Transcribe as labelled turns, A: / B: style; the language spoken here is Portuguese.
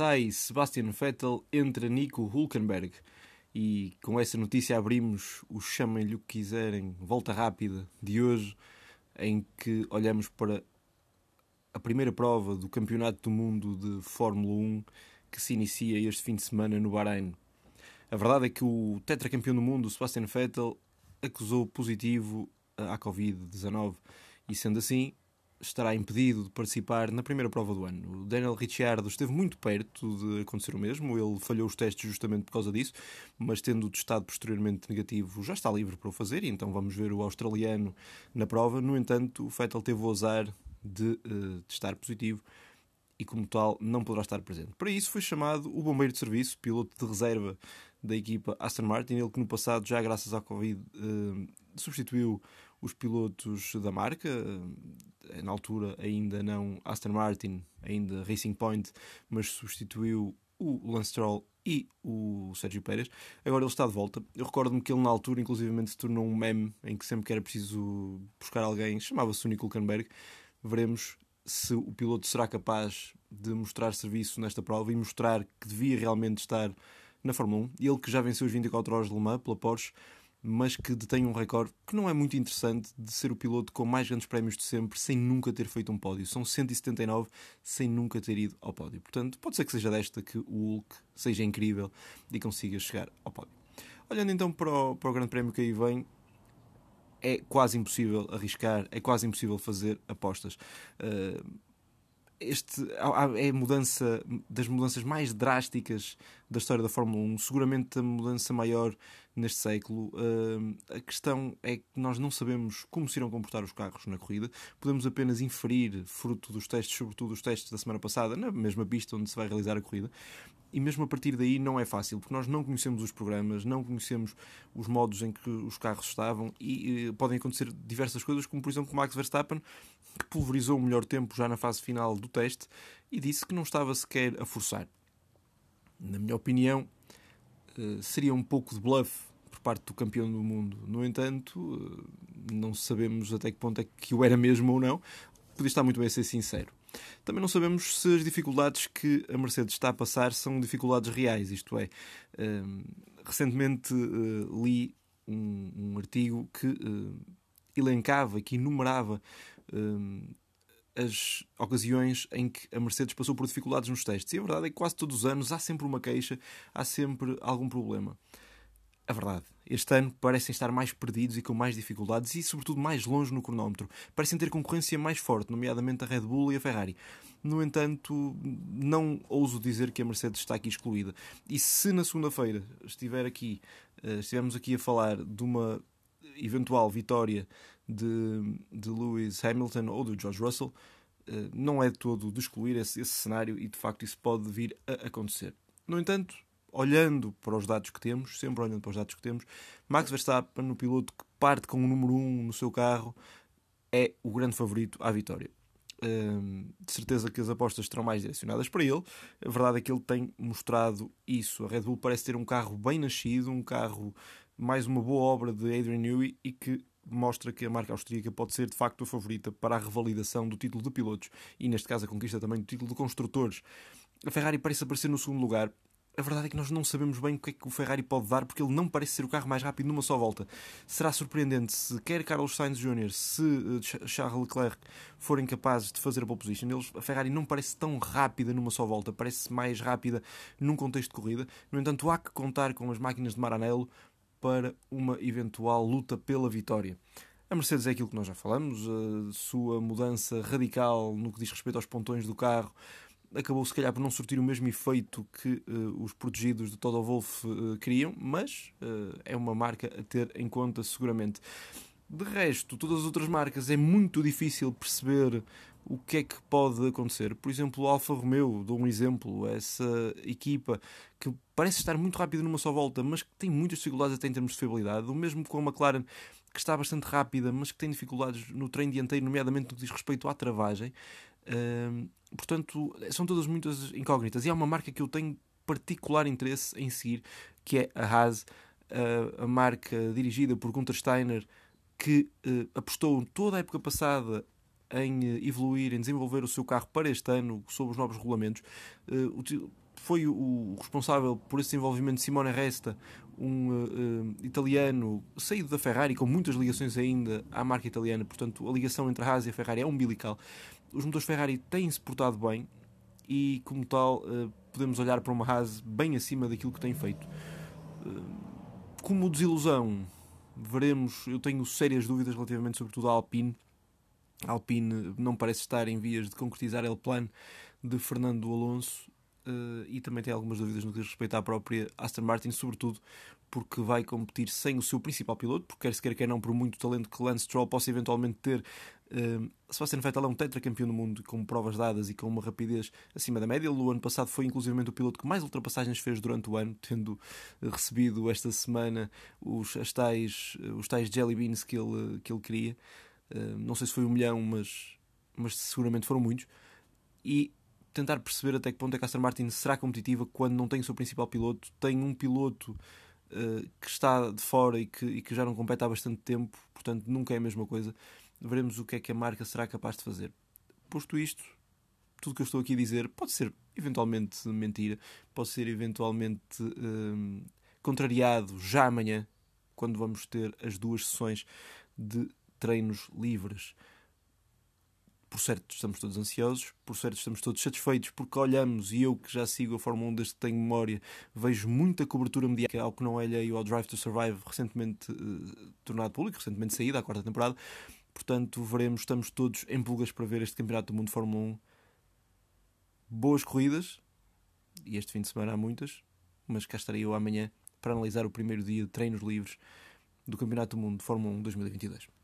A: sai Sebastian Vettel, entra Nico Hulkenberg. E com essa notícia abrimos o chamem-lhe o que quiserem, volta rápida de hoje, em que olhamos para a primeira prova do Campeonato do Mundo de Fórmula 1 que se inicia este fim de semana no Bahrein. A verdade é que o tetracampeão do mundo, Sebastian Vettel, acusou positivo à Covid-19 e, sendo assim, estará impedido de participar na primeira prova do ano. O Daniel Ricciardo esteve muito perto de acontecer o mesmo, ele falhou os testes justamente por causa disso, mas tendo testado posteriormente negativo, já está livre para o fazer, então vamos ver o australiano na prova. No entanto, o Vettel teve o azar de uh, testar positivo e, como tal, não poderá estar presente. Para isso foi chamado o bombeiro de serviço, piloto de reserva da equipa Aston Martin, ele que no passado, já graças à Covid, uh, substituiu os pilotos da marca, uh, na altura ainda não Aston Martin, ainda Racing Point, mas substituiu o Lance Stroll e o Sérgio Pérez. Agora ele está de volta. Eu recordo-me que ele na altura, inclusivamente, se tornou um meme em que sempre que era preciso buscar alguém, chamava-se Nico Hulkenberg. Veremos se o piloto será capaz de mostrar serviço nesta prova e mostrar que devia realmente estar na Fórmula 1. Ele que já venceu os 24 horas de Le Mans pela Porsche, mas que detém um recorde que não é muito interessante de ser o piloto com mais grandes prémios de sempre sem nunca ter feito um pódio. São 179 sem nunca ter ido ao pódio. Portanto, pode ser que seja desta que o Hulk seja incrível e consiga chegar ao pódio. Olhando então para o, para o Grande Prémio que aí vem, é quase impossível arriscar, é quase impossível fazer apostas. Uh, este é a mudança das mudanças mais drásticas da história da Fórmula 1, seguramente a mudança maior neste século. Uh, a questão é que nós não sabemos como se irão comportar os carros na corrida, podemos apenas inferir, fruto dos testes, sobretudo os testes da semana passada, na mesma pista onde se vai realizar a corrida, e mesmo a partir daí não é fácil, porque nós não conhecemos os programas, não conhecemos os modos em que os carros estavam e, e podem acontecer diversas coisas, como por exemplo Max Verstappen, que pulverizou o melhor tempo já na fase final do teste e disse que não estava sequer a forçar. Na minha opinião, eh, seria um pouco de bluff por parte do campeão do mundo. No entanto, eh, não sabemos até que ponto é que o era mesmo ou não. Podia estar muito bem a ser sincero. Também não sabemos se as dificuldades que a Mercedes está a passar são dificuldades reais, isto é, um, recentemente li um, artigo que elencava, que enumerava um, as ocasiões em que a Mercedes passou por dificuldades nos testes. E a verdade é que quase todos os anos há sempre uma queixa, há sempre algum problema a verdade. Este ano parecem estar mais perdidos e com mais dificuldades e, sobretudo, mais longe no cronómetro. Parecem ter concorrência mais forte, nomeadamente a Red Bull e a Ferrari. No entanto, não ouso dizer que a Mercedes está aqui excluída. E se na segunda-feira estiver aqui, eh, estivermos aqui a falar de uma eventual vitória de, de Lewis Hamilton ou de George Russell, eh, não é todo de excluir esse, esse cenário e de facto isso pode vir a acontecer. No entanto, olhando para os dados que temos, sempre olhando para os dados que temos, Max Verstappen, o piloto que parte com o número 1 um no seu carro, é o grande favorito à vitória. Hum, de certeza que as apostas estarão mais direcionadas para ele. A verdade é que ele tem mostrado isso. A Red Bull parece ter um carro bem nascido, um carro mais uma boa obra de Adrian Newey e que mostra que a marca austríaca pode ser de facto a favorita para a revalidação do título de pilotos e, neste caso, a conquista também do título de construtores. A Ferrari parece aparecer no segundo lugar a verdade é que nós não sabemos bem o que é que o Ferrari pode dar, porque ele não parece ser o carro mais rápido numa só volta. Será surpreendente se quer Carlos Sainz Jr., se eh, Charles Leclerc forem capazes de fazer a pole position. Eles, a Ferrari não parece tão rápida numa só volta, parece mais rápida num contexto de corrida. No entanto, há que contar com as máquinas de Maranello para uma eventual luta pela vitória. A Mercedes é aquilo que nós já falamos, a sua mudança radical no que diz respeito aos pontões do carro acabou se calhar por não surtir o mesmo efeito que uh, os protegidos de Toto Wolff uh, queriam, mas uh, é uma marca a ter em conta seguramente. De resto, todas as outras marcas é muito difícil perceber o que é que pode acontecer. Por exemplo, o Alfa Romeo, dou um exemplo, essa equipa que parece estar muito rápida numa só volta, mas que tem muitas dificuldades até em termos de fiabilidade. O mesmo com a McLaren, que está bastante rápida, mas que tem dificuldades no trem dianteiro, nomeadamente no que diz respeito à travagem. Portanto, são todas muitas incógnitas. E há uma marca que eu tenho particular interesse em seguir, que é a Haas, uh, a marca dirigida por Gunther Steiner, que uh, apostou toda a época passada em evoluir, em desenvolver o seu carro para este ano, sob os novos regulamentos. foi o responsável por esse desenvolvimento de Simone Resta, um uh, italiano saído da Ferrari, com muitas ligações ainda à marca italiana, portanto a ligação entre a Haas e a Ferrari é umbilical. Os motores Ferrari têm-se portado bem e, como tal, podemos olhar para uma Haas bem acima daquilo que tem feito. Como desilusão, veremos, eu tenho sérias dúvidas relativamente sobretudo à Alpine. Alpine não parece estar em vias de concretizar o plano de Fernando Alonso uh, e também tem algumas dúvidas no que diz respeito à própria Aston Martin, sobretudo porque vai competir sem o seu principal piloto, porque quer se queira quer não, por muito talento que Lance Stroll possa eventualmente ter, uh, Sebastian Vettel é um tetracampeão do mundo com provas dadas e com uma rapidez acima da média. Ele, no ano passado, foi inclusivamente o piloto que mais ultrapassagens fez durante o ano, tendo recebido esta semana os, tais, os tais jelly beans que ele, que ele queria. Uh, não sei se foi um milhão, mas, mas seguramente foram muitos. E tentar perceber até que ponto é que a Aston Martin será competitiva quando não tem o seu principal piloto, tem um piloto uh, que está de fora e que, e que já não compete há bastante tempo, portanto nunca é a mesma coisa. Veremos o que é que a marca será capaz de fazer. Posto isto, tudo o que eu estou aqui a dizer pode ser eventualmente mentira, pode ser eventualmente uh, contrariado já amanhã, quando vamos ter as duas sessões de treinos livres por certo estamos todos ansiosos, por certo estamos todos satisfeitos porque olhamos, e eu que já sigo a Fórmula 1 desde que tenho memória, vejo muita cobertura mediática ao que não é alheio ao Drive to Survive, recentemente uh, tornado público, recentemente saída, a quarta temporada. Portanto, veremos, estamos todos em pulgas para ver este Campeonato do Mundo de Fórmula 1. Boas corridas, e este fim de semana há muitas, mas cá estarei eu amanhã para analisar o primeiro dia de treinos livres do Campeonato do Mundo de Fórmula 1 2022.